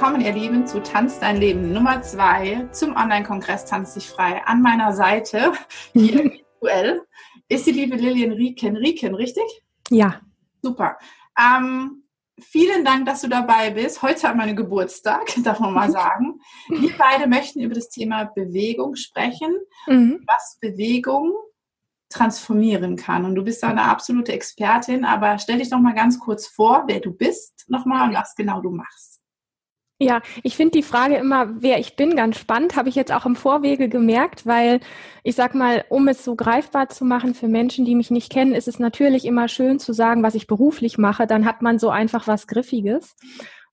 willkommen, ihr Lieben, zu Tanz dein Leben Nummer zwei zum Online-Kongress Tanz dich frei. An meiner Seite, hier virtuell, ist die liebe Lilian Rieken. Rieken, richtig? Ja. Super. Ähm, vielen Dank, dass du dabei bist. Heute hat meine Geburtstag, darf man mal sagen. Wir beide möchten über das Thema Bewegung sprechen, mhm. was Bewegung transformieren kann. Und du bist da eine absolute Expertin, aber stell dich doch mal ganz kurz vor, wer du bist nochmal und was genau du machst. Ja, ich finde die Frage immer, wer ich bin, ganz spannend, habe ich jetzt auch im Vorwege gemerkt, weil ich sag mal, um es so greifbar zu machen für Menschen, die mich nicht kennen, ist es natürlich immer schön zu sagen, was ich beruflich mache, dann hat man so einfach was Griffiges.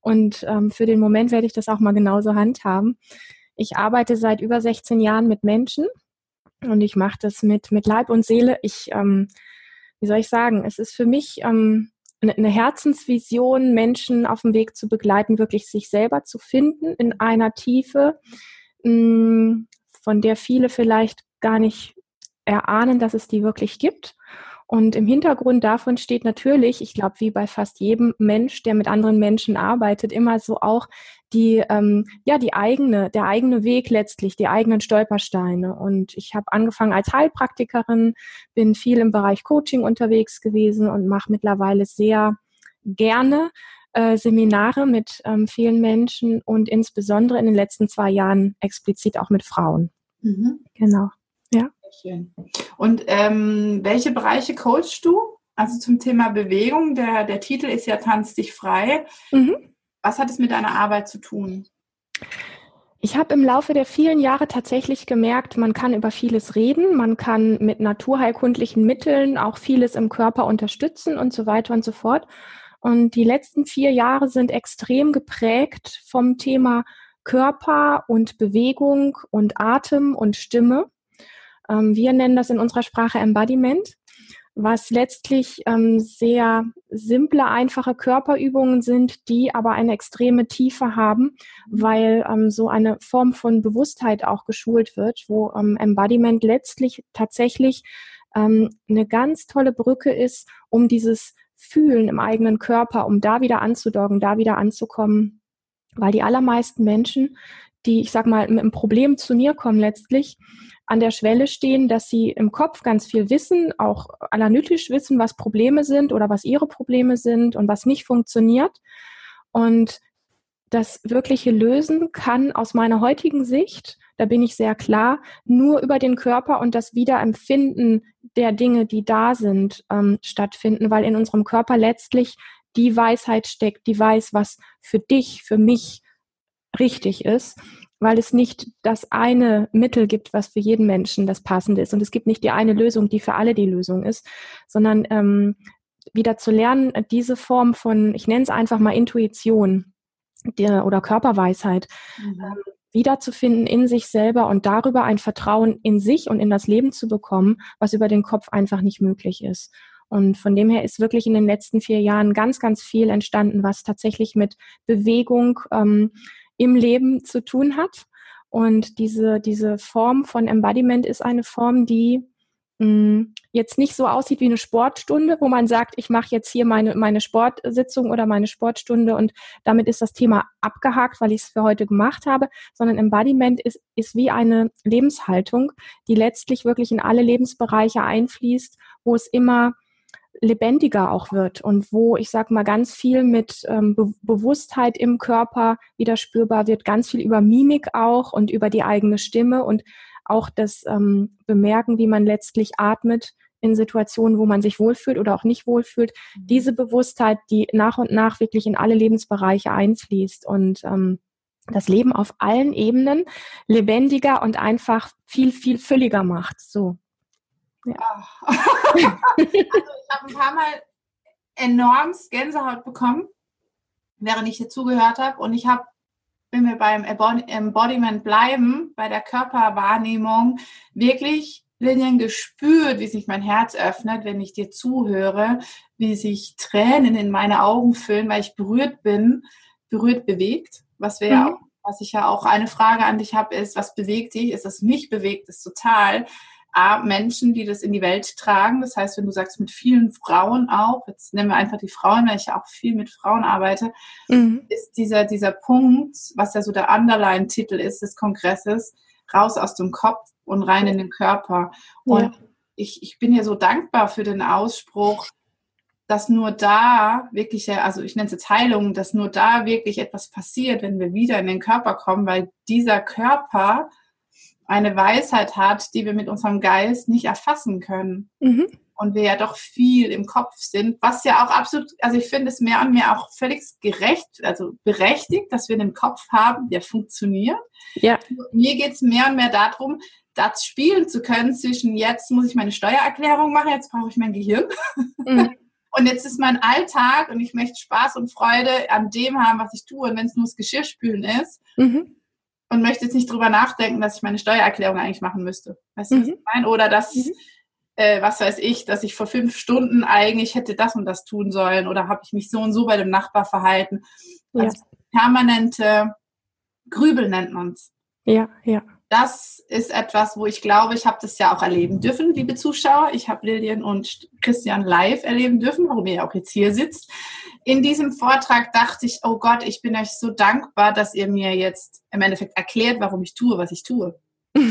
Und ähm, für den Moment werde ich das auch mal genauso handhaben. Ich arbeite seit über 16 Jahren mit Menschen und ich mache das mit, mit Leib und Seele. Ich, ähm, wie soll ich sagen, es ist für mich ähm, eine Herzensvision, Menschen auf dem Weg zu begleiten, wirklich sich selber zu finden in einer Tiefe, mm, von der viele vielleicht gar nicht erahnen, dass es die wirklich gibt. Und im Hintergrund davon steht natürlich, ich glaube, wie bei fast jedem Mensch, der mit anderen Menschen arbeitet, immer so auch die, ähm, ja, die eigene, der eigene Weg letztlich, die eigenen Stolpersteine. Und ich habe angefangen als Heilpraktikerin, bin viel im Bereich Coaching unterwegs gewesen und mache mittlerweile sehr gerne äh, Seminare mit ähm, vielen Menschen und insbesondere in den letzten zwei Jahren explizit auch mit Frauen. Mhm. Genau. Ja. Schön. Und ähm, welche Bereiche coachst du? Also zum Thema Bewegung. Der, der Titel ist ja Tanz dich frei. Mhm. Was hat es mit deiner Arbeit zu tun? Ich habe im Laufe der vielen Jahre tatsächlich gemerkt, man kann über vieles reden, man kann mit naturheilkundlichen Mitteln auch vieles im Körper unterstützen und so weiter und so fort. Und die letzten vier Jahre sind extrem geprägt vom Thema Körper und Bewegung und Atem und Stimme. Ähm, wir nennen das in unserer Sprache Embodiment, was letztlich ähm, sehr simple, einfache Körperübungen sind, die aber eine extreme Tiefe haben, weil ähm, so eine Form von Bewusstheit auch geschult wird, wo Embodiment letztlich tatsächlich eine ganz tolle Brücke ist, um dieses Fühlen im eigenen Körper, um da wieder anzudocken, da wieder anzukommen, weil die allermeisten Menschen, die, ich sag mal, mit einem Problem zu mir kommen letztlich, an der Schwelle stehen, dass sie im Kopf ganz viel wissen, auch analytisch wissen, was Probleme sind oder was ihre Probleme sind und was nicht funktioniert. Und das wirkliche Lösen kann aus meiner heutigen Sicht, da bin ich sehr klar, nur über den Körper und das Wiederempfinden der Dinge, die da sind, ähm, stattfinden, weil in unserem Körper letztlich die Weisheit steckt, die weiß, was für dich, für mich richtig ist weil es nicht das eine Mittel gibt, was für jeden Menschen das passende ist. Und es gibt nicht die eine Lösung, die für alle die Lösung ist, sondern ähm, wieder zu lernen, diese Form von, ich nenne es einfach mal Intuition der, oder Körperweisheit, mhm. ähm, wiederzufinden in sich selber und darüber ein Vertrauen in sich und in das Leben zu bekommen, was über den Kopf einfach nicht möglich ist. Und von dem her ist wirklich in den letzten vier Jahren ganz, ganz viel entstanden, was tatsächlich mit Bewegung, ähm, im Leben zu tun hat. Und diese, diese Form von Embodiment ist eine Form, die mh, mm, jetzt nicht so aussieht wie eine Sportstunde, wo man sagt, ich mache jetzt hier meine, meine Sportsitzung oder meine Sportstunde und damit ist das Thema abgehakt, weil ich es für heute gemacht habe, sondern Embodiment ist, ist wie eine Lebenshaltung, die letztlich wirklich in alle Lebensbereiche einfließt, wo es immer lebendiger auch wird und wo ich sag mal ganz viel mit ähm, Be Bewusstheit im Körper wieder spürbar wird, ganz viel über Mimik auch und über die eigene Stimme und auch das ähm, Bemerken, wie man letztlich atmet in Situationen, wo man sich wohlfühlt oder auch nicht wohlfühlt. Mhm. Diese Bewusstheit, die nach und nach wirklich in alle Lebensbereiche einfließt und ähm, das Leben auf allen Ebenen lebendiger und einfach viel, viel fülliger macht. So. Ja. also ich habe ein paar Mal enorm Gänsehaut bekommen, während ich dir zugehört habe. Und ich habe, wenn wir beim Embodiment bleiben, bei der Körperwahrnehmung, wirklich Linien gespürt, wie sich mein Herz öffnet, wenn ich dir zuhöre, wie sich Tränen in meine Augen füllen, weil ich berührt bin, berührt bewegt, was wir mhm. auch, was ich ja auch eine Frage an dich habe, ist, was bewegt dich? Ist es mich bewegt es total? A, Menschen, die das in die Welt tragen. Das heißt, wenn du sagst, mit vielen Frauen auch, jetzt nehmen wir einfach die Frauen, weil ich ja auch viel mit Frauen arbeite, mhm. ist dieser, dieser Punkt, was ja so der Underline-Titel ist des Kongresses, raus aus dem Kopf und rein in den Körper. Und ja. ich, ich bin ja so dankbar für den Ausspruch, dass nur da wirklich, also ich nenne es jetzt Heilung, dass nur da wirklich etwas passiert, wenn wir wieder in den Körper kommen, weil dieser Körper eine Weisheit hat, die wir mit unserem Geist nicht erfassen können. Mhm. Und wir ja doch viel im Kopf sind, was ja auch absolut, also ich finde es mehr und mehr auch völlig gerecht, also berechtigt, dass wir einen Kopf haben, der funktioniert. Ja. Mir geht es mehr und mehr darum, das spielen zu können zwischen jetzt muss ich meine Steuererklärung machen, jetzt brauche ich mein Gehirn. Mhm. Und jetzt ist mein Alltag und ich möchte Spaß und Freude an dem haben, was ich tue. Und wenn es nur das Geschirrspülen ist mhm. Und möchte jetzt nicht drüber nachdenken, dass ich meine Steuererklärung eigentlich machen müsste. Weißt du, was mhm. ich meine? Oder dass, mhm. äh, was weiß ich, dass ich vor fünf Stunden eigentlich hätte das und das tun sollen oder habe ich mich so und so bei dem Nachbar verhalten. Also ja. permanente Grübel nennt man es. Ja, ja das ist etwas, wo ich glaube, ich habe das ja auch erleben dürfen, liebe Zuschauer. Ich habe Lilian und Christian live erleben dürfen, warum ihr auch jetzt hier sitzt. In diesem Vortrag dachte ich, oh Gott, ich bin euch so dankbar, dass ihr mir jetzt im Endeffekt erklärt, warum ich tue, was ich tue. ich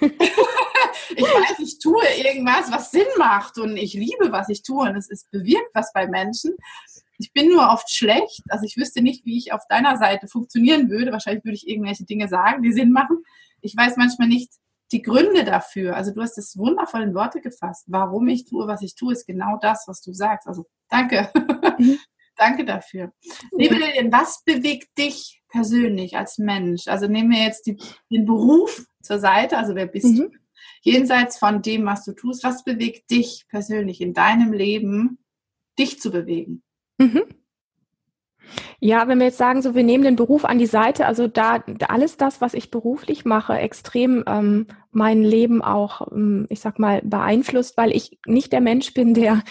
weiß, ich tue irgendwas, was Sinn macht und ich liebe, was ich tue und es ist bewirkt was bei Menschen. Ich bin nur oft schlecht, also ich wüsste nicht, wie ich auf deiner Seite funktionieren würde. Wahrscheinlich würde ich irgendwelche Dinge sagen, die Sinn machen ich weiß manchmal nicht die Gründe dafür. Also du hast es wundervoll in Worte gefasst. Warum ich tue, was ich tue, ist genau das, was du sagst. Also danke. Danke dafür. Liebe Lilian, was bewegt dich persönlich als Mensch? Also nehmen wir jetzt die, den Beruf zur Seite. Also wer bist mhm. du? Jenseits von dem, was du tust, was bewegt dich persönlich in deinem Leben, dich zu bewegen? Mhm. Ja, wenn wir jetzt sagen, so wir nehmen den Beruf an die Seite, also da, da alles das, was ich beruflich mache, extrem ähm, mein Leben auch, ähm, ich sag mal, beeinflusst, weil ich nicht der Mensch bin, der,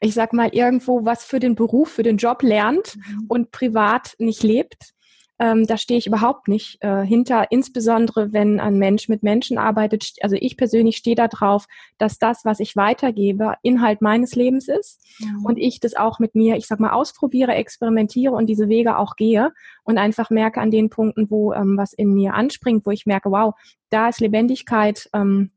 ich sag mal, irgendwo was für den Beruf, für den Job lernt mhm. und privat nicht lebt. Ähm, da stehe ich überhaupt nicht äh, hinter, insbesondere wenn ein Mensch mit Menschen arbeitet. Also ich persönlich stehe da drauf, dass das, was ich weitergebe, Inhalt meines Lebens ist mhm. und ich das auch mit mir, ich sag mal, ausprobiere, experimentiere und diese Wege auch gehe und einfach merke an den Punkten, wo ähm, was in mir anspringt, wo ich merke, wow, da ist Lebendigkeit ähm,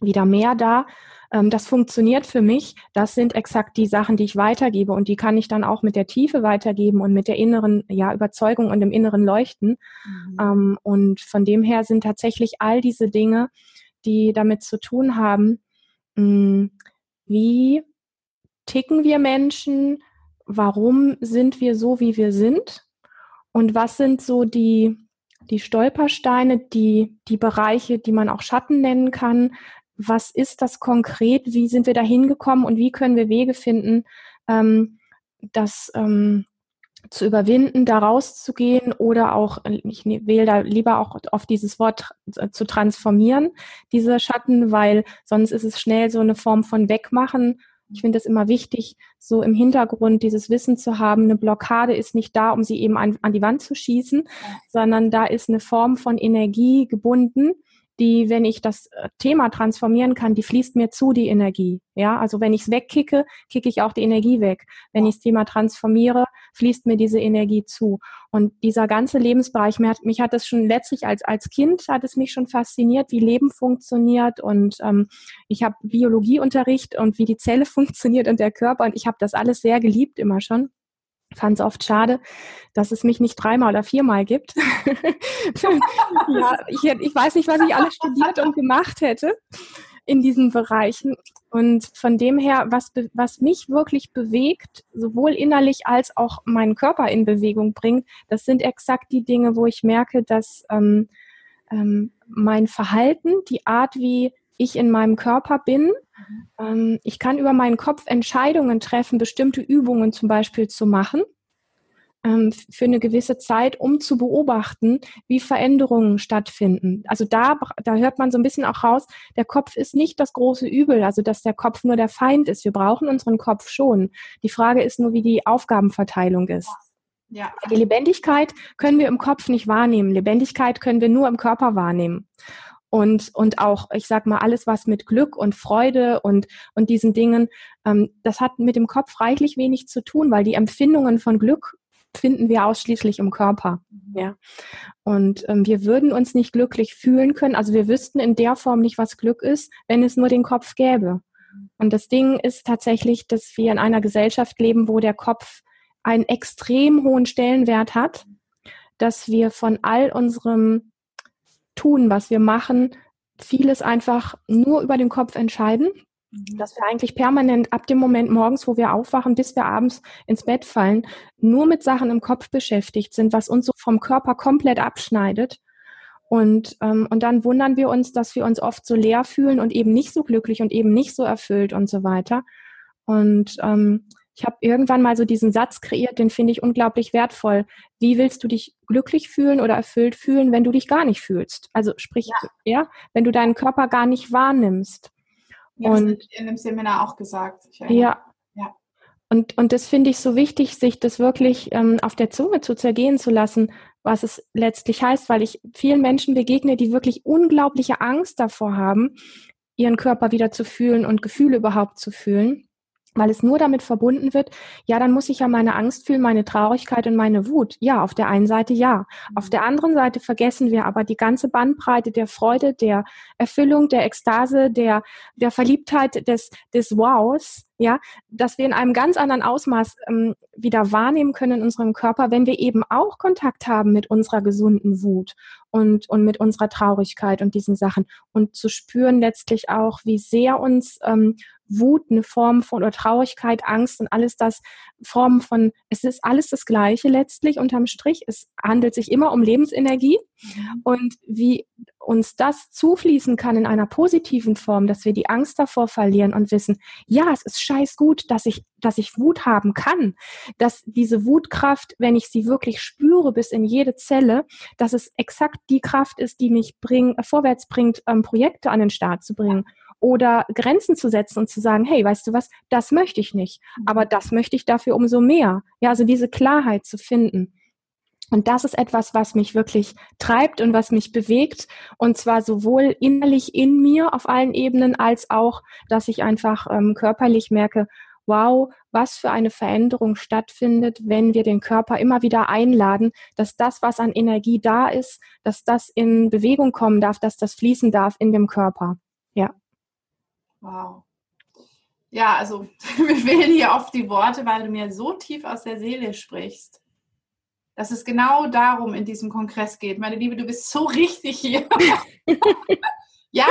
wieder mehr da ähm, das funktioniert für mich. Das sind exakt die Sachen, die ich weitergebe und die kann ich dann auch mit der Tiefe weitergeben und mit der inneren ja, Überzeugung und dem inneren Leuchten. Mhm. Ähm, und von dem her sind tatsächlich all diese Dinge, die damit zu tun haben, hm, wie ticken wir Menschen, warum sind wir so, wie wir sind und was sind so die, die Stolpersteine, die, die Bereiche, die man auch Schatten nennen kann, was ist das konkret, wie sind wir da hingekommen und wie können wir Wege finden, ähm, das ähm, zu überwinden, da rauszugehen oder auch, ich ne, wähle da lieber auch auf dieses Wort zu transformieren, diese Schatten, weil sonst ist es schnell so eine Form von Wegmachen. Ich finde es immer wichtig, so im Hintergrund dieses Wissen zu haben. Eine Blockade ist nicht da, um sie eben an, an die Wand zu schießen, sondern da ist eine Form von Energie gebunden, die, wenn ich das äh, Thema transformieren kann, die fließt mir zu, die Energie. Ja, also wenn ich es wegkicke, kicke ich auch die Energie weg. Wenn ich das Thema transformiere, fließt mir diese Energie zu. Und dieser ganze Lebensbereich, mich hat, mich hat das schon letztlich als, als Kind, hat es mich schon fasziniert, wie Leben funktioniert. Und ähm, ich habe Biologieunterricht und wie die Zelle funktioniert und der Körper. Und ich habe das alles sehr geliebt immer schon fand es oft schade, dass es mich nicht dreimal oder viermal gibt. ja, ich, ich weiß nicht, was ich alles studiert und gemacht hätte in diesen Bereichen. Und von dem her, was, was mich wirklich bewegt, sowohl innerlich als auch meinen Körper in Bewegung bringt, das sind exakt die Dinge, wo ich merke, dass ähm, ähm, mein Verhalten, die Art, wie ich in meinem Körper bin. Mhm. Ähm, ich kann über meinen Kopf Entscheidungen treffen, bestimmte Übungen zum Beispiel zu machen ähm, für eine gewisse Zeit, um zu beobachten, wie Veränderungen stattfinden. Also da, da hört man so ein bisschen auch raus, der Kopf ist nicht das große Übel, also dass der Kopf nur der Feind ist. Wir brauchen unseren Kopf schon. Die Frage ist nur, wie die Aufgabenverteilung ist. Ja. Die Lebendigkeit können wir im Kopf nicht wahrnehmen. Lebendigkeit können wir nur im Körper wahrnehmen. Und, und auch, ich sag mal, alles, was mit Glück und Freude und, und diesen Dingen, ähm, das hat mit dem Kopf reichlich wenig zu tun, weil die Empfindungen von Glück finden wir ausschließlich im Körper. Ja. Und ähm, wir würden uns nicht glücklich fühlen können. Also wir wüssten in der Form nicht, was Glück ist, wenn es nur den Kopf gäbe. Und das Ding ist tatsächlich, dass wir in einer Gesellschaft leben, wo der Kopf einen extrem hohen Stellenwert hat, dass wir von all unserem Tun, was wir machen, vieles einfach nur über den Kopf entscheiden Mhm. dass wir eigentlich permanent ab dem Moment morgens, wo wir aufwachen, bis wir abends ins Bett fallen, nur mit Sachen im Kopf beschäftigt sind, was uns so vom Körper komplett abschneidet. Und, ähm, und dann wundern wir uns, dass wir uns oft so leer fühlen und eben nicht so glücklich und eben nicht so erfüllt und so weiter. Und ähm, ich habe irgendwann mal so diesen Satz kreiert, den finde ich unglaublich wertvoll. Wie willst du dich glücklich fühlen oder erfüllt fühlen, wenn du dich gar nicht fühlst? Also sprich, ja, ja wenn du deinen Körper gar nicht wahrnimmst. Ja, und in dem Seminar auch gesagt. Ja. ja. Und, und das finde ich so wichtig, sich das wirklich ähm, auf der Zunge zu zergehen zu lassen, was es letztlich heißt, weil ich vielen Menschen begegne, die wirklich unglaubliche Angst davor haben, ihren Körper wieder zu fühlen und Gefühle überhaupt zu fühlen weil es nur damit verbunden wird, ja, dann muss ich ja meine Angst fühlen, meine Traurigkeit und meine Wut. Ja, auf der einen Seite ja. Auf der anderen Seite vergessen wir aber die ganze Bandbreite der Freude, der Erfüllung, der Ekstase, der, der Verliebtheit, des, des Wows, ja, dass wir in einem ganz anderen Ausmaß ähm, wieder wahrnehmen können in unserem Körper, wenn wir eben auch Kontakt haben mit unserer gesunden Wut und, und mit unserer Traurigkeit und diesen Sachen und zu spüren letztlich auch, wie sehr uns ähm, Wut eine Form von oder Traurigkeit, Angst und alles das Formen von, es ist alles das Gleiche letztlich unterm Strich. Es handelt sich immer um Lebensenergie mhm. und wie uns das zufließen kann in einer positiven Form, dass wir die Angst davor verlieren und wissen, ja, es ist scheiß gut, dass ich, dass ich Wut haben kann, dass diese Wutkraft, wenn ich sie wirklich spüre bis in jede Zelle, dass es exakt die Kraft ist, die mich bring, vorwärts bringt, ähm, Projekte an den Start zu bringen oder Grenzen zu setzen und zu sagen, hey, weißt du was, das möchte ich nicht, aber mhm. das möchte ich dafür umso mehr. Ja, also diese Klarheit zu finden. Und das ist etwas, was mich wirklich treibt und was mich bewegt. Und zwar sowohl innerlich in mir auf allen Ebenen, als auch, dass ich einfach ähm, körperlich merke, wow, was für eine Veränderung stattfindet, wenn wir den Körper immer wieder einladen, dass das, was an Energie da ist, dass das in Bewegung kommen darf, dass das fließen darf in dem Körper. Ja. Wow. Ja, also mir fehlen hier oft die Worte, weil du mir so tief aus der Seele sprichst, dass es genau darum in diesem Kongress geht. Meine Liebe, du bist so richtig hier. ja,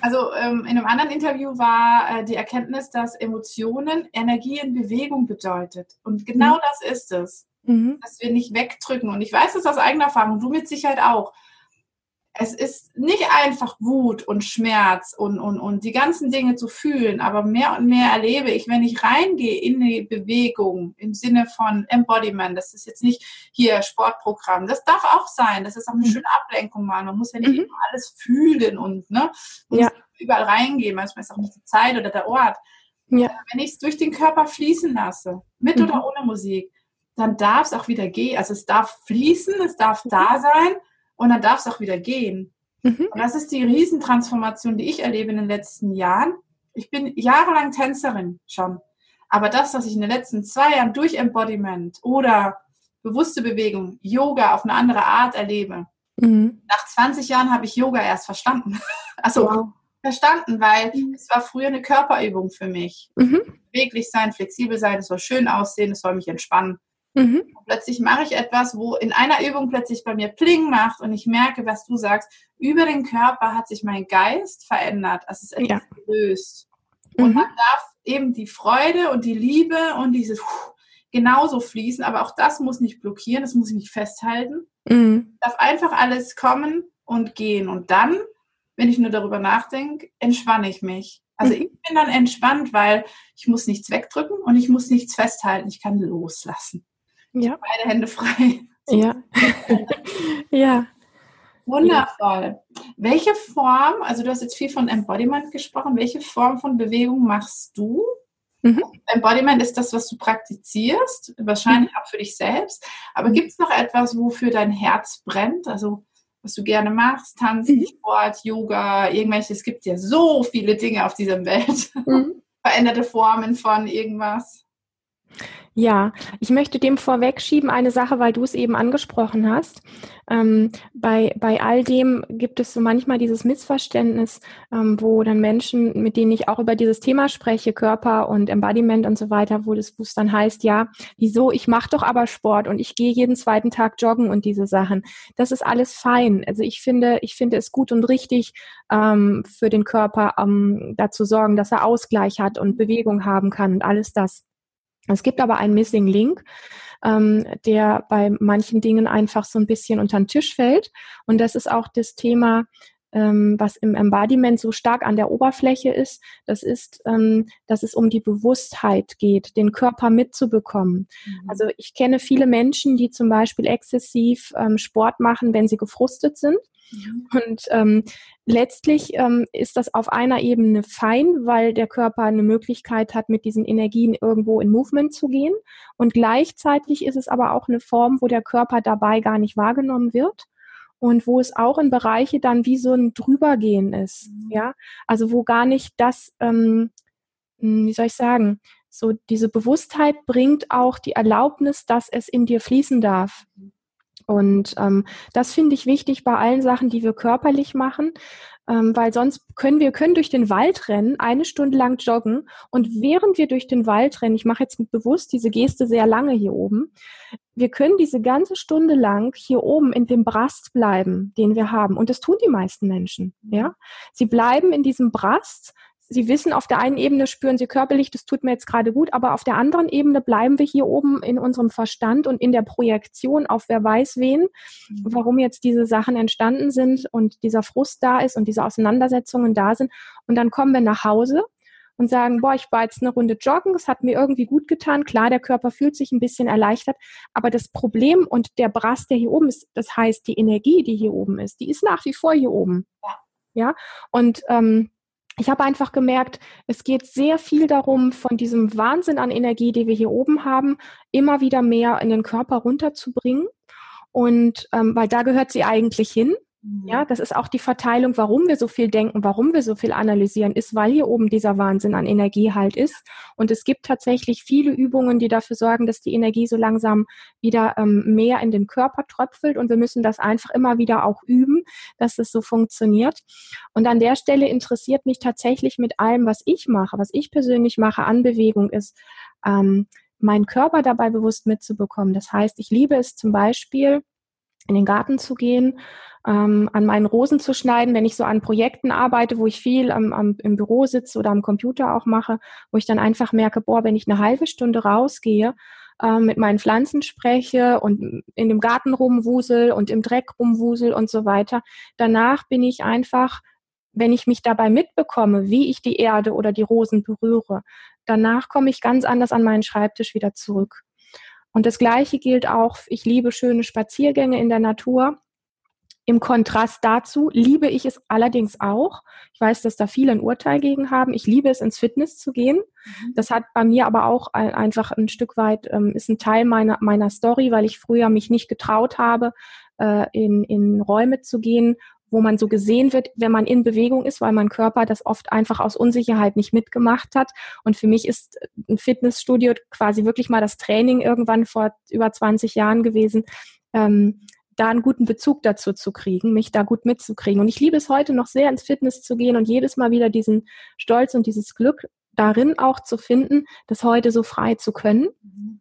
also ähm, in einem anderen Interview war äh, die Erkenntnis, dass Emotionen Energie in Bewegung bedeutet. Und genau mhm. das ist es. Mhm. Dass wir nicht wegdrücken. Und ich weiß es aus eigener Erfahrung, du mit Sicherheit auch es ist nicht einfach Wut und Schmerz und, und, und die ganzen Dinge zu fühlen, aber mehr und mehr erlebe ich, wenn ich reingehe in die Bewegung im Sinne von Embodiment, das ist jetzt nicht hier Sportprogramm, das darf auch sein, das ist auch eine mhm. schöne Ablenkung mal, man muss ja nicht mhm. immer alles fühlen und ne, ja. überall reingehen, manchmal ist auch nicht die Zeit oder der Ort. Ja. Wenn ich es durch den Körper fließen lasse, mit mhm. oder ohne Musik, dann darf es auch wieder gehen, also es darf fließen, es darf da sein, und dann darf es auch wieder gehen. Mhm. Und das ist die Riesentransformation, die ich erlebe in den letzten Jahren. Ich bin jahrelang Tänzerin schon. Aber das, was ich in den letzten zwei Jahren durch Embodiment oder bewusste Bewegung, Yoga auf eine andere Art erlebe, mhm. nach 20 Jahren habe ich Yoga erst verstanden. also wow. verstanden, weil mhm. es war früher eine Körperübung für mich. Mhm. Beweglich sein, flexibel sein, es soll schön aussehen, es soll mich entspannen. Mhm. Plötzlich mache ich etwas, wo in einer Übung plötzlich bei mir Pling macht und ich merke, was du sagst, über den Körper hat sich mein Geist verändert. Also es ist etwas ja. gelöst. Und mhm. man darf eben die Freude und die Liebe und dieses genauso fließen, aber auch das muss nicht blockieren, das muss ich nicht festhalten. Mhm. Darf einfach alles kommen und gehen. Und dann, wenn ich nur darüber nachdenke, entspanne ich mich. Also mhm. ich bin dann entspannt, weil ich muss nichts wegdrücken und ich muss nichts festhalten. Ich kann loslassen. Ja. Beide Hände frei. Ja. ja. Wundervoll. Ja. Welche Form, also du hast jetzt viel von Embodiment gesprochen, welche Form von Bewegung machst du? Mhm. Embodiment ist das, was du praktizierst, wahrscheinlich mhm. auch für dich selbst. Aber mhm. gibt es noch etwas, wofür dein Herz brennt? Also was du gerne machst, Tanzen, mhm. Sport, Yoga, irgendwelche, es gibt ja so viele Dinge auf dieser Welt. Mhm. Veränderte Formen von irgendwas. Ja, ich möchte dem vorwegschieben eine Sache, weil du es eben angesprochen hast. Ähm, bei, bei all dem gibt es so manchmal dieses Missverständnis, ähm, wo dann Menschen, mit denen ich auch über dieses Thema spreche, Körper und Embodiment und so weiter, wo es dann heißt, ja, wieso, ich mache doch aber Sport und ich gehe jeden zweiten Tag joggen und diese Sachen. Das ist alles fein. Also ich finde, ich finde es gut und richtig, ähm, für den Körper ähm, dazu sorgen, dass er Ausgleich hat und Bewegung haben kann und alles das. Es gibt aber einen Missing Link, ähm, der bei manchen Dingen einfach so ein bisschen unter den Tisch fällt. Und das ist auch das Thema, ähm, was im Embodiment so stark an der Oberfläche ist. Das ist, ähm, dass es um die Bewusstheit geht, den Körper mitzubekommen. Mhm. Also ich kenne viele Menschen, die zum Beispiel exzessiv ähm, Sport machen, wenn sie gefrustet sind. Mhm. Und ähm, letztlich ähm, ist das auf einer Ebene fein, weil der Körper eine Möglichkeit hat, mit diesen Energien irgendwo in Movement zu gehen. Und gleichzeitig ist es aber auch eine Form, wo der Körper dabei gar nicht wahrgenommen wird und wo es auch in Bereiche dann wie so ein Drübergehen ist. Mhm. Ja, also wo gar nicht das, ähm, hm, wie soll ich sagen, so diese Bewusstheit bringt auch die Erlaubnis, dass es in dir fließen darf. Und ähm, das finde ich wichtig bei allen Sachen, die wir körperlich machen, ähm, weil sonst können wir können durch den Wald rennen, eine Stunde lang joggen und während wir durch den Wald rennen, ich mache jetzt bewusst diese Geste sehr lange hier oben, wir können diese ganze Stunde lang hier oben in dem Brast bleiben, den wir haben. Und das tun die meisten Menschen. Ja, sie bleiben in diesem Brast Sie wissen, auf der einen Ebene spüren Sie körperlich, das tut mir jetzt gerade gut, aber auf der anderen Ebene bleiben wir hier oben in unserem Verstand und in der Projektion auf wer weiß wen, mhm. warum jetzt diese Sachen entstanden sind und dieser Frust da ist und diese Auseinandersetzungen da sind. Und dann kommen wir nach Hause und sagen, boah, ich war jetzt eine Runde joggen, es hat mir irgendwie gut getan. Klar, der Körper fühlt sich ein bisschen erleichtert, aber das Problem und der Brass, der hier oben ist, das heißt, die Energie, die hier oben ist, die ist nach wie vor hier oben. Ja. ja? Und ähm, ich habe einfach gemerkt, es geht sehr viel darum, von diesem Wahnsinn an Energie, die wir hier oben haben, immer wieder mehr in den Körper runterzubringen. Und ähm, weil da gehört sie eigentlich hin. Ja, mhm. das ist auch die Verteilung, warum wir so viel denken, warum wir so viel analysieren, ist, weil hier oben dieser Wahnsinn an Energie halt ist. Und es gibt tatsächlich viele Übungen, die dafür sorgen, dass die Energie so langsam wieder ähm, mehr in den Körper tröpfelt. Und wir müssen das einfach immer wieder auch üben, dass es so funktioniert. Und an der Stelle interessiert mich tatsächlich mit allem, was ich mache, was ich persönlich mache an Bewegung, ist, ähm, meinen Körper dabei bewusst mitzubekommen. Das heißt, ich liebe es zum Beispiel, in den Garten zu gehen, ähm, an meinen Rosen zu schneiden, wenn ich so an Projekten arbeite, wo ich viel am, am, im Büro sitze oder am Computer auch mache, wo ich dann einfach merke, boah, wenn ich eine halbe Stunde rausgehe, äh, mit meinen Pflanzen spreche und in dem Garten rumwusel und im Dreck rumwusel und so weiter, danach bin ich einfach wenn ich mich dabei mitbekomme, wie ich die Erde oder die Rosen berühre, danach komme ich ganz anders an meinen Schreibtisch wieder zurück. Und das Gleiche gilt auch, ich liebe schöne Spaziergänge in der Natur. Im Kontrast dazu liebe ich es allerdings auch. Ich weiß, dass da viele ein Urteil gegen haben. Ich liebe es, ins Fitness zu gehen. Mhm. Das hat bei mir aber auch einfach ein Stück weit, ähm, ist ein Teil meiner, meiner Story, weil ich früher mich nicht getraut habe, äh, in, in Räume zu gehen, wo man so gesehen wird, wenn man in Bewegung ist, weil mein Körper das oft einfach aus Unsicherheit nicht mitgemacht hat. Und für mich ist ein Fitnessstudio quasi wirklich mal das Training irgendwann vor über 20 Jahren gewesen, ähm, da einen guten Bezug dazu zu kriegen, mich da gut mitzukriegen. Und ich liebe es heute noch sehr, ins Fitness zu gehen und jedes Mal wieder diesen Stolz und dieses Glück darin auch zu finden, das heute so frei zu können. Mhm.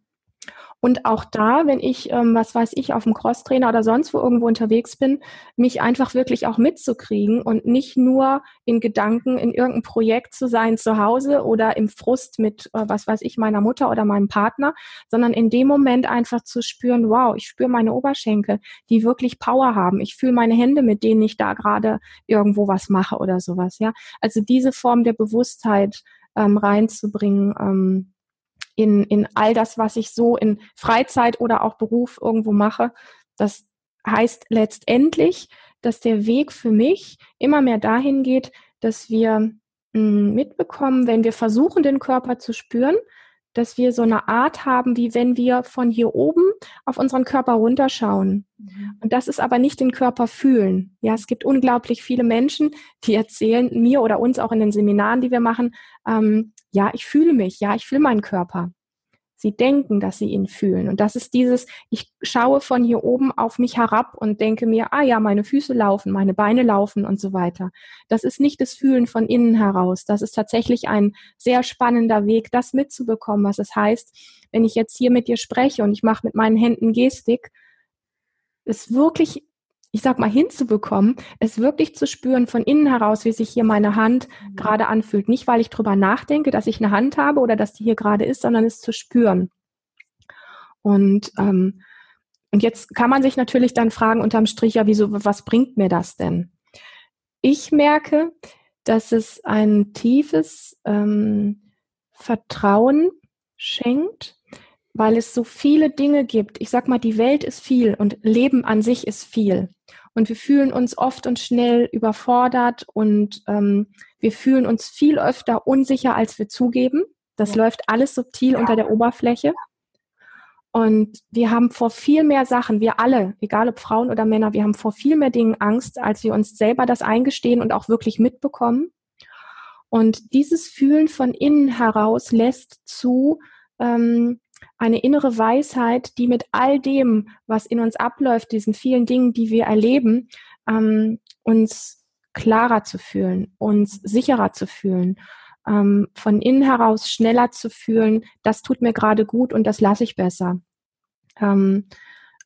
Und auch da, wenn ich, ähm, was weiß ich, auf dem Crosstrainer oder sonst wo irgendwo unterwegs bin, mich einfach wirklich auch mitzukriegen und nicht nur in Gedanken in irgendeinem Projekt zu sein zu Hause oder im Frust mit, äh, was weiß ich, meiner Mutter oder meinem Partner, sondern in dem Moment einfach zu spüren, wow, ich spüre meine Oberschenkel, die wirklich Power haben. Ich fühle meine Hände, mit denen ich da gerade irgendwo was mache oder sowas, ja. Also diese Form der Bewusstheit ähm, reinzubringen, ähm, in, in all das, was ich so in Freizeit oder auch Beruf irgendwo mache. Das heißt letztendlich, dass der Weg für mich immer mehr dahin geht, dass wir hm, mitbekommen, wenn wir versuchen, den Körper zu spüren, dass wir so eine Art haben, wie wenn wir von hier oben auf unseren Körper runterschauen. Mhm. Und das ist aber nicht den Körper fühlen. Ja, es gibt unglaublich viele Menschen, die erzählen mir oder uns auch in den Seminaren, die wir machen, ähm, ja, ich fühle mich, ja, ich fühle meinen Körper. Sie denken, dass sie ihn fühlen. Und das ist dieses, ich schaue von hier oben auf mich herab und denke mir, ah ja, meine Füße laufen, meine Beine laufen und so weiter. Das ist nicht das Fühlen von innen heraus. Das ist tatsächlich ein sehr spannender Weg, das mitzubekommen, was es heißt, wenn ich jetzt hier mit dir spreche und ich mache mit meinen Händen Gestik, ist wirklich ich sag mal, hinzubekommen, es wirklich zu spüren von innen heraus, wie sich hier meine Hand mhm. gerade anfühlt. Nicht, weil ich drüber nachdenke, dass ich eine Hand habe oder dass die hier gerade ist, sondern es zu spüren. Und, ähm, und jetzt kann man sich natürlich dann fragen unterm Strich, ja, wieso, was bringt mir das denn? Ich merke, dass es ein tiefes ähm, Vertrauen schenkt, weil es so viele Dinge gibt. Ich sag mal, die Welt ist viel und Leben an sich ist viel. Und wir fühlen uns oft und schnell überfordert und ähm, wir fühlen uns viel öfter unsicher, als wir zugeben. Das ja. läuft alles subtil ja. unter der Oberfläche. Und wir haben vor viel mehr Sachen, wir alle, egal ob Frauen oder Männer, wir haben vor viel mehr Dingen Angst, als wir uns selber das eingestehen und auch wirklich mitbekommen. Und dieses Fühlen von innen heraus lässt zu, ähm, eine innere Weisheit, die mit all dem, was in uns abläuft, diesen vielen Dingen, die wir erleben, ähm, uns klarer zu fühlen, uns sicherer zu fühlen, ähm, von innen heraus schneller zu fühlen, das tut mir gerade gut und das lasse ich besser. Ähm,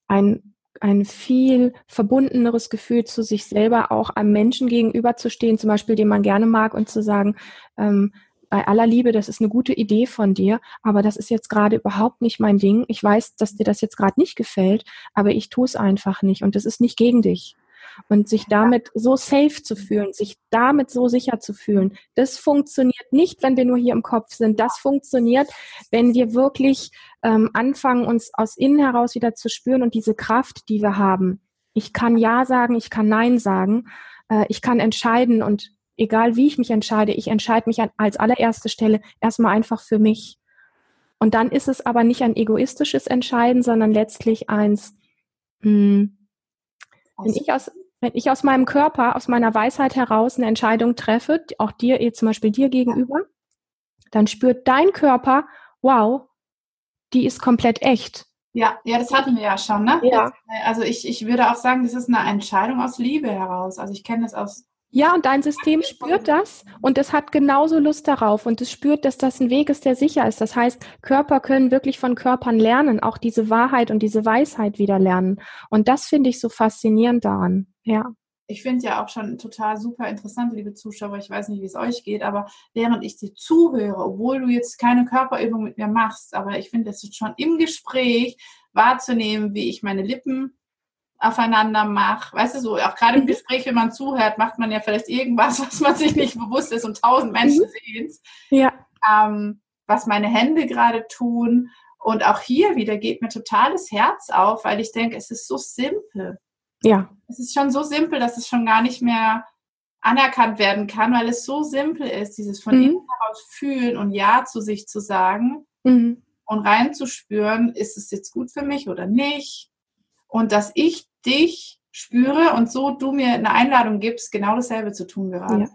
ein, ein viel verbundeneres Gefühl zu sich selber, auch einem Menschen gegenüberzustehen, zum Beispiel, den man gerne mag und zu sagen, ähm, bei aller Liebe, das ist eine gute Idee von dir, aber das ist jetzt gerade überhaupt nicht mein Ding. Ich weiß, dass dir das jetzt gerade nicht gefällt, aber ich tue es einfach nicht und das ist nicht gegen dich. Und sich damit so safe zu fühlen, sich damit so sicher zu fühlen, das funktioniert nicht, wenn wir nur hier im Kopf sind. Das funktioniert, wenn wir wirklich ähm, anfangen, uns aus innen heraus wieder zu spüren und diese Kraft, die wir haben. Ich kann Ja sagen, ich kann Nein sagen, äh, ich kann entscheiden und egal wie ich mich entscheide, ich entscheide mich an, als allererste Stelle erstmal einfach für mich. Und dann ist es aber nicht ein egoistisches Entscheiden, sondern letztlich eins, mh, hm, wenn ich aus, wenn ich aus meinem Körper, aus meiner Weisheit heraus eine Entscheidung treffe, auch dir, zum Beispiel dir gegenüber, dann spürt dein Körper, wow, die ist komplett echt. Ja, ja, das hatten wir ja schon, ne? Ja. Also ich, ich würde auch sagen, das ist eine Entscheidung aus Liebe heraus. Also ich kenne das aus ja, und dein System spürt das und es hat genauso Lust darauf und es spürt, dass das ein Weg ist, der sicher ist. Das heißt, Körper können wirklich von Körpern lernen, auch diese Wahrheit und diese Weisheit wieder lernen. Und das finde ich so faszinierend daran. Ja. Ich finde ja auch schon total super interessant, liebe Zuschauer. Ich weiß nicht, wie es euch geht, aber während ich dir zuhöre, obwohl du jetzt keine Körperübung mit mir machst, aber ich finde es schon im Gespräch wahrzunehmen, wie ich meine Lippen aufeinander mache. Weißt du, so auch gerade im mhm. Gespräch, wenn man zuhört, macht man ja vielleicht irgendwas, was man sich nicht bewusst ist und tausend Menschen mhm. sehen es. Ja. Ähm, was meine Hände gerade tun. Und auch hier wieder geht mir total das Herz auf, weil ich denke, es ist so simpel. Ja. Es ist schon so simpel, dass es schon gar nicht mehr anerkannt werden kann, weil es so simpel ist, dieses von mhm. innen heraus fühlen und Ja zu sich zu sagen mhm. und reinzuspüren, ist es jetzt gut für mich oder nicht? Und dass ich dich spüre und so du mir eine Einladung gibst, genau dasselbe zu tun gerade.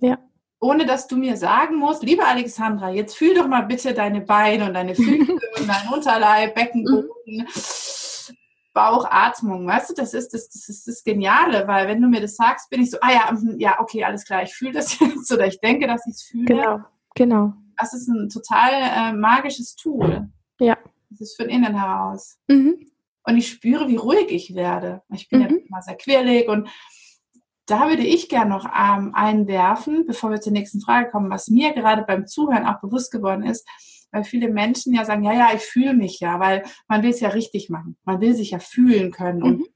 Ja. ja. Ohne dass du mir sagen musst, liebe Alexandra, jetzt fühl doch mal bitte deine Beine und deine Füße und dein Unterleib, Beckenboden, mhm. Bauchatmung, weißt du, das ist das, das ist das Geniale, weil wenn du mir das sagst, bin ich so, ah ja, mhm, ja, okay, alles klar, ich fühle das jetzt oder ich denke, dass ich es fühle. Genau, genau. Das ist ein total äh, magisches Tool. Ja. Das ist von innen heraus. Mhm und ich spüre, wie ruhig ich werde. Ich bin mhm. ja immer sehr quirlig und da würde ich gerne noch ähm, einwerfen, bevor wir zur nächsten Frage kommen, was mir gerade beim Zuhören auch bewusst geworden ist, weil viele Menschen ja sagen, ja, ja, ich fühle mich ja, weil man will es ja richtig machen. Man will sich ja fühlen können. Mhm. Und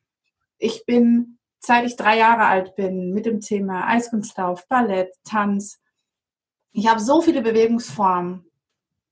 ich bin, seit ich drei Jahre alt bin, mit dem Thema Eiskunstlauf, Ballett, Tanz, ich habe so viele Bewegungsformen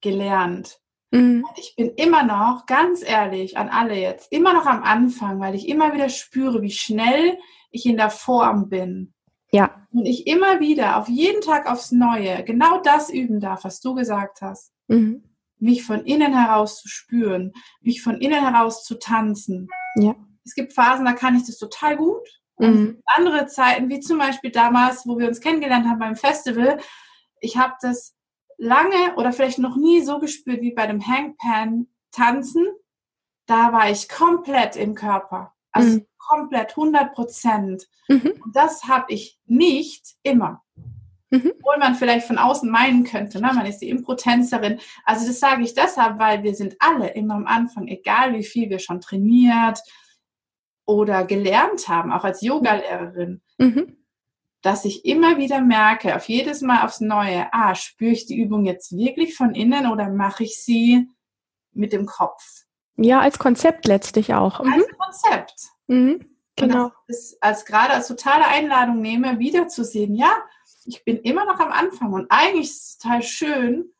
gelernt. Mhm. Ich bin immer noch, ganz ehrlich, an alle jetzt, immer noch am Anfang, weil ich immer wieder spüre, wie schnell ich in der Form bin. Ja. Und ich immer wieder, auf jeden Tag aufs Neue, genau das üben darf, was du gesagt hast. Mhm. mich von innen heraus zu spüren, mich von innen heraus zu tanzen. Ja. Es gibt Phasen, da kann ich das total gut. Und Mhm. andere Zeiten, wie zum Beispiel damals, wo wir uns kennengelernt haben beim Festival, ich habe das lange oder vielleicht noch nie so gespürt wie bei dem Hangpan tanzen. Da war ich komplett im Körper. Also Mhm. komplett 100 Prozent. Mhm. Und das habe ich nicht immer. Mhm. Obwohl man vielleicht von außen meinen könnte, ne? man ist die Impro-Tänzerin. Also das sage ich deshalb, weil wir sind alle immer am Anfang, egal wie viel wir schon trainiert oder gelernt haben, auch als Yogalehrerin, Mhm. Dass ich immer wieder merke, auf jedes Mal aufs Neue, ah, spüre ich die Übung jetzt wirklich von innen oder mache ich sie mit dem Kopf? Ja, als Konzept letztlich auch. Mhm. Als Konzept. Mhm. Genau. Und das ist als gerade als totale Einladung nehme, wiederzusehen, ja, ich bin immer noch am Anfang und eigentlich ist es total schön,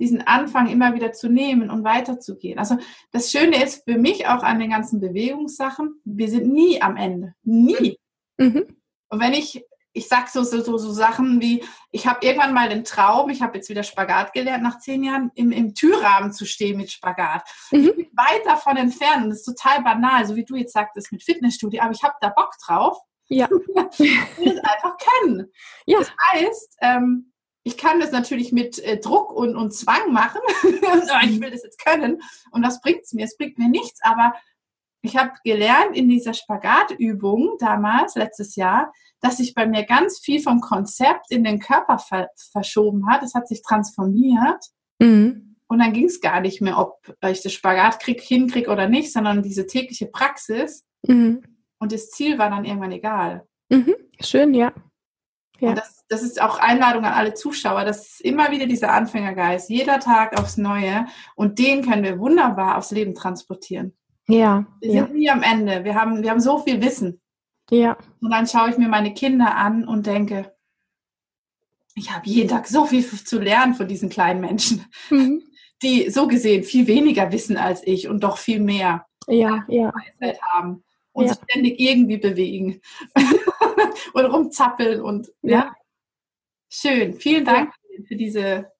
diesen Anfang immer wieder zu nehmen und weiterzugehen. Also das Schöne ist für mich auch an den ganzen Bewegungssachen, wir sind nie am Ende. Nie. Mhm. Und wenn ich, ich sag so, so, so, so Sachen wie, ich habe irgendwann mal den Traum, ich habe jetzt wieder Spagat gelernt, nach zehn Jahren im, im Türrahmen zu stehen mit Spagat. Ich Mhm. bin weit davon entfernt und das ist total banal, so wie du jetzt sagtest mit Fitnessstudio, aber ich habe da Bock drauf. Ja. Ich will es einfach können. Ja. Das heißt, ähm, ich kann das natürlich mit äh, Druck und, und Zwang machen. Aber ich will das jetzt können. Und was bringt es mir? Es bringt mir nichts, aber ich habe gelernt in dieser Spagatübung damals, letztes Jahr, dass sich bei mir ganz viel vom Konzept in den Körper ver verschoben hat. Es hat sich transformiert. Mhm. Und dann ging es gar nicht mehr, ob ich das Spagat krieg, hinkriege oder nicht, sondern diese tägliche Praxis. Mhm. Und das Ziel war dann irgendwann egal. Mhm. Schön, ja. Ja. Und das, das ist auch Einladung an alle Zuschauer. Das ist immer wieder dieser Anfängergeist, jeder Tag aufs Neue. Und den können wir wunderbar aufs Leben transportieren. Ja. Wir Ja. sind nie am Ende. Wir haben, wir haben so viel Wissen. Ja. Und dann schaue ich mir meine Kinder an und denke, ich habe jeden Tag so viel zu lernen von diesen kleinen Menschen, Mhm. die so gesehen viel weniger wissen als ich und doch viel mehr Ja, ja. Weisheit haben und Ja. sich ständig irgendwie bewegen und rumzappeln und ja. Ja. Schön. Vielen Dank für diese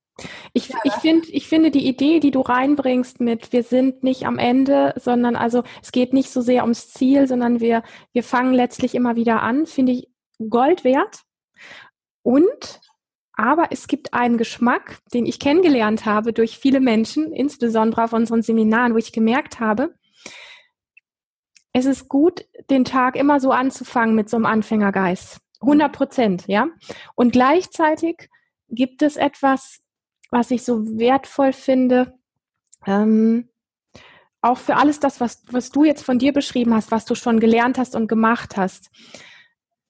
Ich, Ja, ich, find, ich finde die Idee, die du reinbringst mit, wir sind nicht am Ende, sondern also es geht nicht so sehr ums Ziel, sondern wir, wir fangen letztlich immer wieder an, finde ich Gold wert. Und, aber es gibt einen Geschmack, den ich kennengelernt habe durch viele Menschen, insbesondere auf unseren Seminaren, wo ich gemerkt habe, es ist gut, den Tag immer so anzufangen mit so einem Anfängergeist. 100 Prozent, ja. Und gleichzeitig gibt es etwas, was ich so wertvoll finde, ähm, auch für alles das, was, was du jetzt von dir beschrieben hast, was du schon gelernt hast und gemacht hast,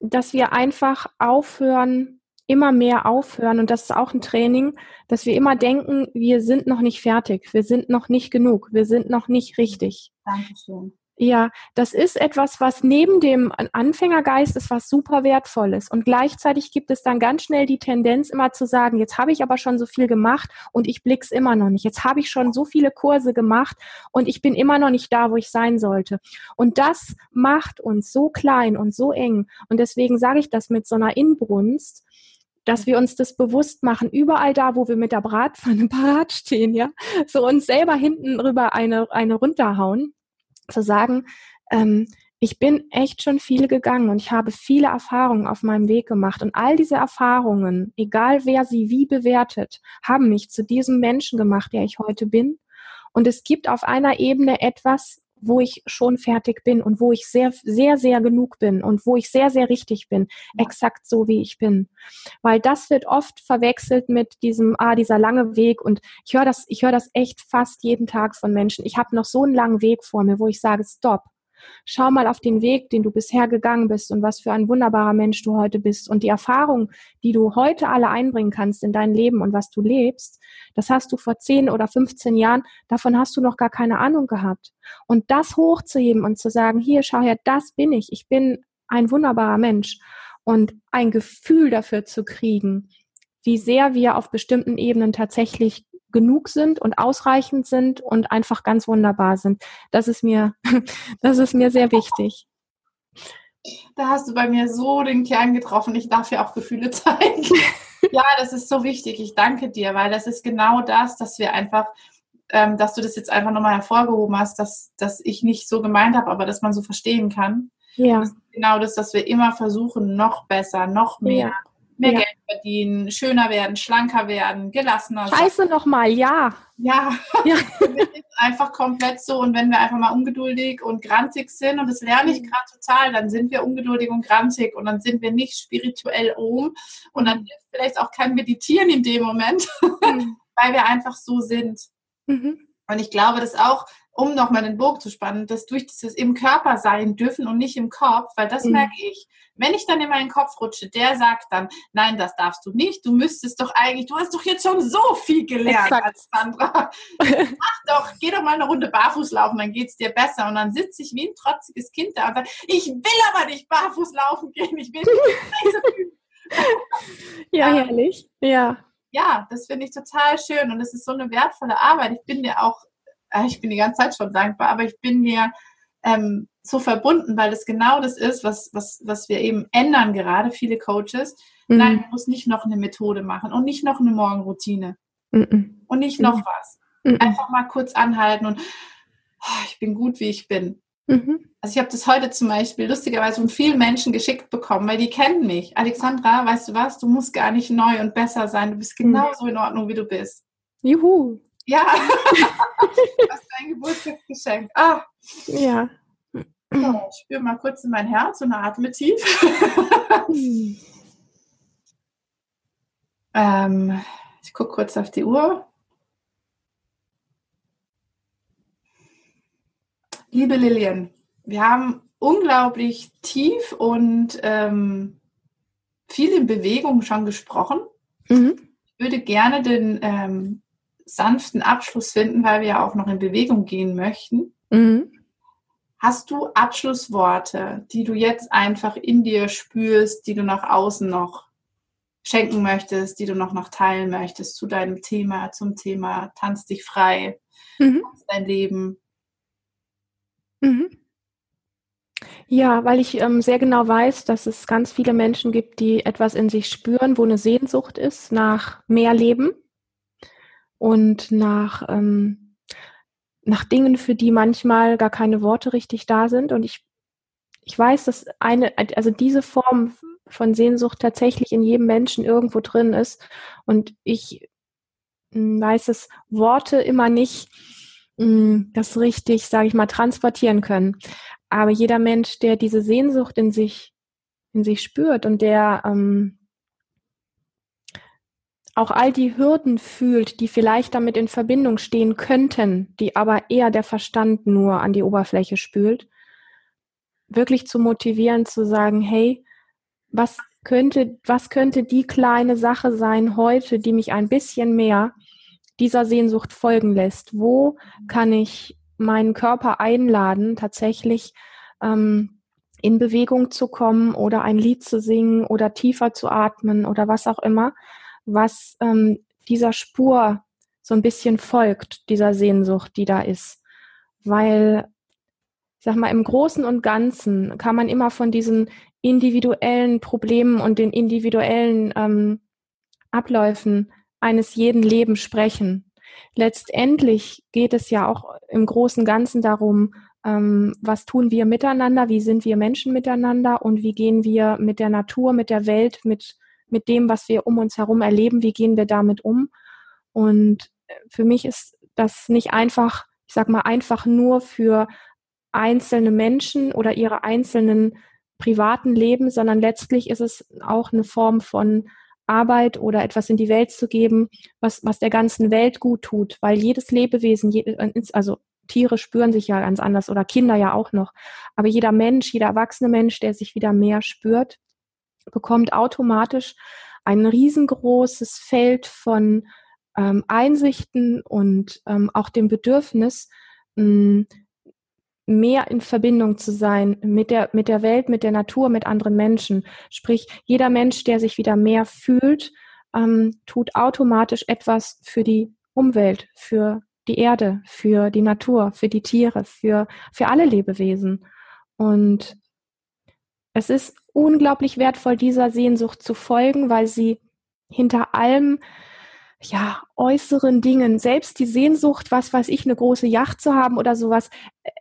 dass wir einfach aufhören, immer mehr aufhören, und das ist auch ein Training, dass wir immer denken, wir sind noch nicht fertig, wir sind noch nicht genug, wir sind noch nicht richtig. Dankeschön. Ja, das ist etwas, was neben dem Anfängergeist ist, was super wertvolles. Und gleichzeitig gibt es dann ganz schnell die Tendenz, immer zu sagen, jetzt habe ich aber schon so viel gemacht und ich blick's immer noch nicht. Jetzt habe ich schon so viele Kurse gemacht und ich bin immer noch nicht da, wo ich sein sollte. Und das macht uns so klein und so eng. Und deswegen sage ich das mit so einer Inbrunst, dass wir uns das bewusst machen, überall da, wo wir mit der Bratpfanne parat stehen, ja, so uns selber hinten rüber eine, eine runterhauen zu sagen, ähm, ich bin echt schon viel gegangen und ich habe viele Erfahrungen auf meinem Weg gemacht. Und all diese Erfahrungen, egal wer sie wie bewertet, haben mich zu diesem Menschen gemacht, der ich heute bin. Und es gibt auf einer Ebene etwas, wo ich schon fertig bin und wo ich sehr, sehr, sehr genug bin und wo ich sehr, sehr richtig bin, exakt so wie ich bin. Weil das wird oft verwechselt mit diesem, ah, dieser lange Weg und ich höre das, ich höre das echt fast jeden Tag von Menschen. Ich habe noch so einen langen Weg vor mir, wo ich sage, stopp. Schau mal auf den Weg, den du bisher gegangen bist und was für ein wunderbarer Mensch du heute bist. Und die Erfahrung, die du heute alle einbringen kannst in dein Leben und was du lebst, das hast du vor 10 oder 15 Jahren, davon hast du noch gar keine Ahnung gehabt. Und das hochzuheben und zu sagen, hier, schau her, das bin ich. Ich bin ein wunderbarer Mensch. Und ein Gefühl dafür zu kriegen, wie sehr wir auf bestimmten Ebenen tatsächlich genug sind und ausreichend sind und einfach ganz wunderbar sind. Das ist mir, das ist mir sehr wichtig. Da hast du bei mir so den Kern getroffen. Ich darf ja auch Gefühle zeigen. ja, das ist so wichtig. Ich danke dir, weil das ist genau das, dass wir einfach ähm, dass du das jetzt einfach nochmal hervorgehoben hast, dass, dass ich nicht so gemeint habe, aber dass man so verstehen kann. Ja. Das genau das, dass wir immer versuchen, noch besser, noch mehr, ja. Mehr ja. Geld verdienen, schöner werden, schlanker werden, gelassener sein. Scheiße nochmal, ja. Ja, ja. einfach komplett so. Und wenn wir einfach mal ungeduldig und grantig sind, und das lerne ich mhm. gerade total, dann sind wir ungeduldig und grantig und dann sind wir nicht spirituell um und dann hilft vielleicht auch kein Meditieren in dem Moment, mhm. weil wir einfach so sind. Mhm. Und ich glaube, dass auch um nochmal den Bogen zu spannen, dass durch dieses im Körper sein dürfen und nicht im Kopf, weil das mhm. merke ich. Wenn ich dann in meinen Kopf rutsche, der sagt dann, nein, das darfst du nicht, du müsstest doch eigentlich, du hast doch jetzt schon so viel gelernt, Alexandra. Mach doch, geh doch mal eine Runde barfuß laufen, dann geht es dir besser. Und dann sitze ich wie ein trotziges Kind da und sage, ich will aber nicht barfuß laufen gehen, ich will nicht so ja, herrlich, ja. Ja, das finde ich total schön und es ist so eine wertvolle Arbeit. Ich bin dir auch ich bin die ganze Zeit schon dankbar, aber ich bin mir ähm, so verbunden, weil es genau das ist, was, was, was wir eben ändern gerade, viele Coaches. Mhm. Nein, man muss nicht noch eine Methode machen und nicht noch eine Morgenroutine mhm. und nicht noch mhm. was. Mhm. Einfach mal kurz anhalten und oh, ich bin gut, wie ich bin. Mhm. Also ich habe das heute zum Beispiel lustigerweise von vielen Menschen geschickt bekommen, weil die kennen mich. Alexandra, weißt du was, du musst gar nicht neu und besser sein. Du bist mhm. genauso in Ordnung, wie du bist. Juhu. Ja, was dein Geburtstagsgeschenk. Ah. Ja. So, ich spüre mal kurz in mein Herz und atme tief. ähm, ich gucke kurz auf die Uhr. Liebe Lilian, wir haben unglaublich tief und ähm, viel in Bewegung schon gesprochen. Mhm. Ich würde gerne den ähm, sanften Abschluss finden, weil wir ja auch noch in Bewegung gehen möchten. Mhm. Hast du Abschlussworte, die du jetzt einfach in dir spürst, die du nach außen noch schenken möchtest, die du noch, noch teilen möchtest zu deinem Thema, zum Thema Tanz dich frei, mhm. dein Leben? Mhm. Ja, weil ich ähm, sehr genau weiß, dass es ganz viele Menschen gibt, die etwas in sich spüren, wo eine Sehnsucht ist nach mehr Leben und nach, ähm, nach Dingen, für die manchmal gar keine Worte richtig da sind. Und ich, ich weiß, dass eine, also diese Form von Sehnsucht tatsächlich in jedem Menschen irgendwo drin ist. Und ich hm, weiß, dass Worte immer nicht mh, hm, das richtig, sage ich mal, transportieren können. Aber jeder Mensch, der diese Sehnsucht in sich, in sich spürt und der ähm, auch all die Hürden fühlt, die vielleicht damit in Verbindung stehen könnten, die aber eher der Verstand nur an die Oberfläche spült, wirklich zu motivieren, zu sagen, hey, was könnte, was könnte die kleine Sache sein heute, die mich ein bisschen mehr dieser Sehnsucht folgen lässt? Wo kann ich meinen Körper einladen, tatsächlich ähm, in Bewegung zu kommen oder ein Lied zu singen oder tiefer zu atmen oder was auch immer, was ähm, dieser Spur so ein bisschen folgt, dieser Sehnsucht, die da ist. Weil, sag mal, im Großen und Ganzen kann man immer von diesen individuellen Problemen und den individuellen ähm, Abläufen eines jeden Lebens sprechen. Letztendlich geht es ja auch im Großen und Ganzen darum, ähm, was tun wir miteinander, wie sind wir Menschen miteinander und wie gehen wir mit der Natur, mit der Welt, mit mit dem, was wir um uns herum erleben, wie gehen wir damit um. Und äh, für mich ist das nicht einfach, ich sag mal, einfach nur für einzelne Menschen oder ihre einzelnen privaten Leben, sondern letztlich ist es auch eine Form von Arbeit oder etwas in die Welt zu geben, was, was der ganzen Welt gut tut, weil jedes Lebewesen, also Tiere spüren sich ja ganz anders oder Kinder ja auch noch, aber jeder Mensch, jeder erwachsene Mensch, der sich wieder mehr spürt, bekommt automatisch ein riesengroßes Feld von ähm, Einsichten und ähm, auch dem Bedürfnis, hm, mehr in Verbindung zu sein mit der, mit der Welt, mit der Natur, mit anderen Menschen. Sprich, jeder Mensch, der sich wieder mehr fühlt, ähm, tut automatisch etwas für die Umwelt, für die Erde, für die Natur, für die Tiere, für, für alle Lebewesen. Und es ist unglaublich wertvoll, dieser Sehnsucht zu folgen, weil sie hinter allem ja, äußeren Dingen, selbst die Sehnsucht, was weiß ich, eine große Yacht zu haben oder sowas.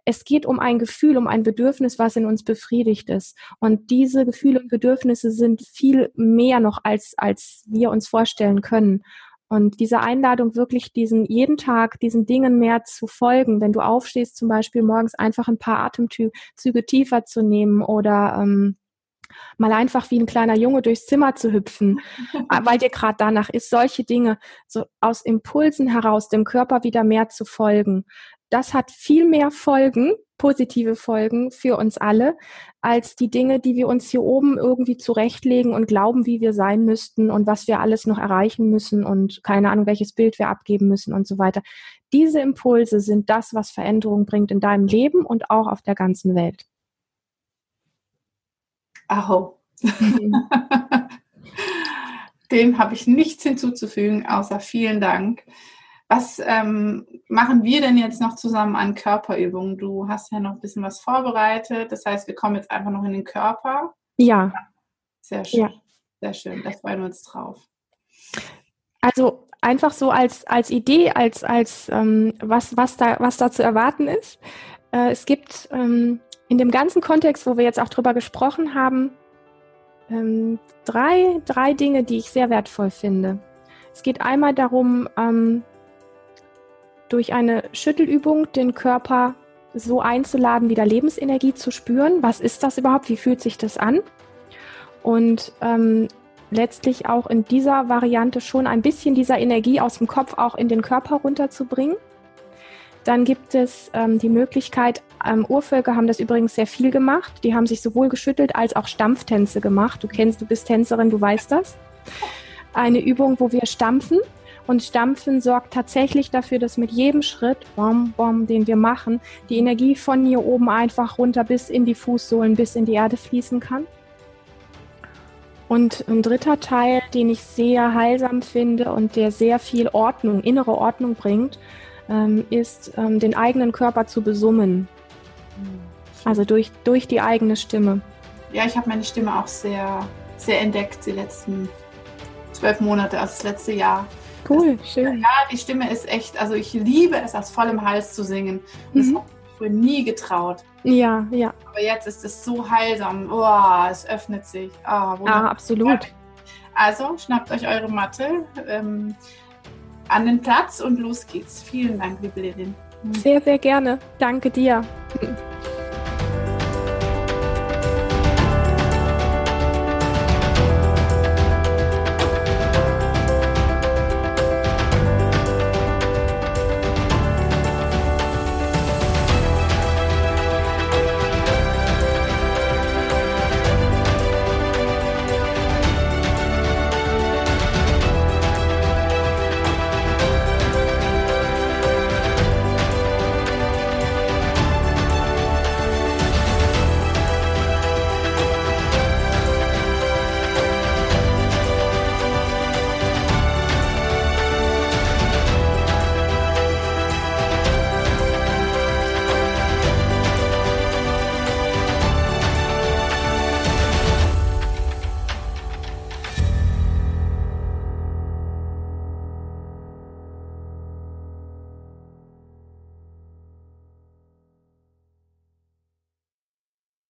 Es geht um ein Gefühl, um ein Bedürfnis, was in uns befriedigt ist. Und diese Gefühle und Bedürfnisse sind viel mehr noch, als, als wir uns vorstellen können. Und diese Einladung, wirklich diesen, jeden Tag diesen Dingen mehr zu folgen, wenn du aufstehst, zum Beispiel morgens einfach ein paar Atemzüge tiefer zu nehmen oder ähm, mal einfach wie ein kleiner Junge durchs Zimmer zu hüpfen, äh, weil dir gerade danach ist, solche Dinge, so aus Impulsen heraus dem Körper wieder mehr zu folgen. Das hat viel mehr Folgen, positive Folgen für uns alle, als die Dinge, die wir uns hier oben irgendwie zurechtlegen und glauben, wie wir sein müssten und was wir alles noch erreichen müssen und keine Ahnung, welches Bild wir abgeben müssen und so weiter. Diese Impulse sind das, was Veränderung bringt in deinem Leben und auch auf der ganzen Welt. Aho. Dem habe ich nichts hinzuzufügen, außer vielen Dank. Was ähm, machen wir denn jetzt noch zusammen an Körperübungen? Du hast ja noch ein bisschen was vorbereitet. Das heißt, wir kommen jetzt einfach noch in den Körper. Ja. Sehr schön. Ja. Sehr schön. Da freuen wir uns drauf. Also einfach so als, als Idee, als, als ähm, was, was, da, was da zu erwarten ist. Äh, es gibt ähm, in dem ganzen Kontext, wo wir jetzt auch drüber gesprochen haben, ähm, drei, drei Dinge, die ich sehr wertvoll finde. Es geht einmal darum, ähm, durch eine Schüttelübung den Körper so einzuladen, wieder Lebensenergie zu spüren. Was ist das überhaupt? Wie fühlt sich das an? Und ähm, letztlich auch in dieser Variante schon ein bisschen dieser Energie aus dem Kopf auch in den Körper runterzubringen. Dann gibt es ähm, die Möglichkeit, ähm, Urvölker haben das übrigens sehr viel gemacht. Die haben sich sowohl geschüttelt als auch Stampftänze gemacht. Du kennst, du bist Tänzerin, du weißt das. Eine Übung, wo wir stampfen. Und Stampfen sorgt tatsächlich dafür, dass mit jedem Schritt, bom, bom, den wir machen, die Energie von hier oben einfach runter bis in die Fußsohlen, bis in die Erde fließen kann. Und ein dritter Teil, den ich sehr heilsam finde und der sehr viel Ordnung, innere Ordnung bringt, ähm, ist, ähm, den eigenen Körper zu besummen. Also durch, durch die eigene Stimme. Ja, ich habe meine Stimme auch sehr, sehr entdeckt die letzten zwölf Monate, also das letzte Jahr. Cool, das, schön. Ja, die Stimme ist echt, also ich liebe es, aus vollem Hals zu singen. Mhm. das habe ich früher nie getraut. Ja, ja. Aber jetzt ist es so heilsam. Oh, es öffnet sich. Oh, ah, absolut. Also schnappt euch eure Matte. Ähm, an den Platz und los geht's. Vielen Dank, liebe Levin. Sehr, sehr gerne. Danke dir.